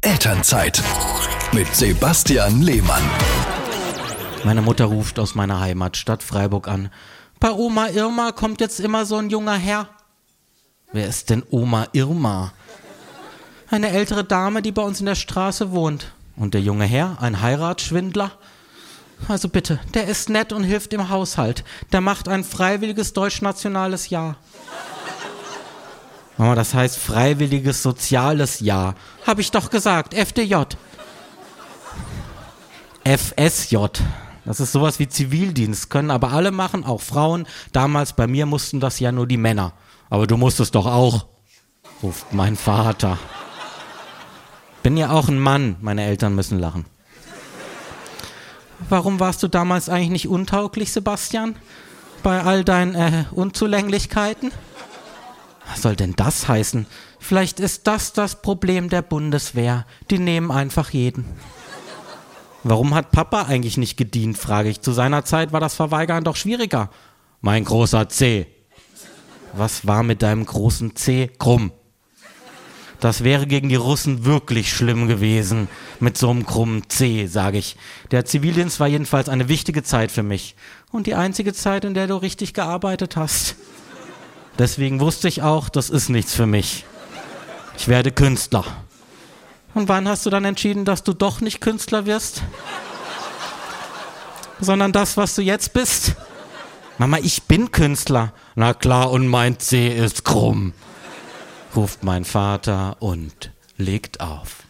Elternzeit mit Sebastian Lehmann. Meine Mutter ruft aus meiner Heimatstadt Freiburg an. Bei Oma Irma kommt jetzt immer so ein junger Herr. Wer ist denn Oma Irma? Eine ältere Dame, die bei uns in der Straße wohnt. Und der junge Herr, ein Heiratsschwindler? Also bitte, der ist nett und hilft im Haushalt. Der macht ein freiwilliges deutschnationales Jahr. Mama, das heißt freiwilliges soziales Jahr. Hab ich doch gesagt, FDJ. FSJ. Das ist sowas wie Zivildienst, können aber alle machen, auch Frauen. Damals bei mir mussten das ja nur die Männer. Aber du musstest doch auch, ruft mein Vater. Bin ja auch ein Mann, meine Eltern müssen lachen. Warum warst du damals eigentlich nicht untauglich, Sebastian? Bei all deinen äh, Unzulänglichkeiten? Was soll denn das heißen? Vielleicht ist das das Problem der Bundeswehr. Die nehmen einfach jeden. Warum hat Papa eigentlich nicht gedient, frage ich. Zu seiner Zeit war das Verweigern doch schwieriger. Mein großer C. Was war mit deinem großen C? Krumm. Das wäre gegen die Russen wirklich schlimm gewesen mit so einem krummen C, sage ich. Der Zivildienst war jedenfalls eine wichtige Zeit für mich und die einzige Zeit, in der du richtig gearbeitet hast. Deswegen wusste ich auch, das ist nichts für mich. Ich werde Künstler. Und wann hast du dann entschieden, dass du doch nicht Künstler wirst? Sondern das, was du jetzt bist? Mama, ich bin Künstler. Na klar, und mein C ist krumm ruft mein Vater und legt auf.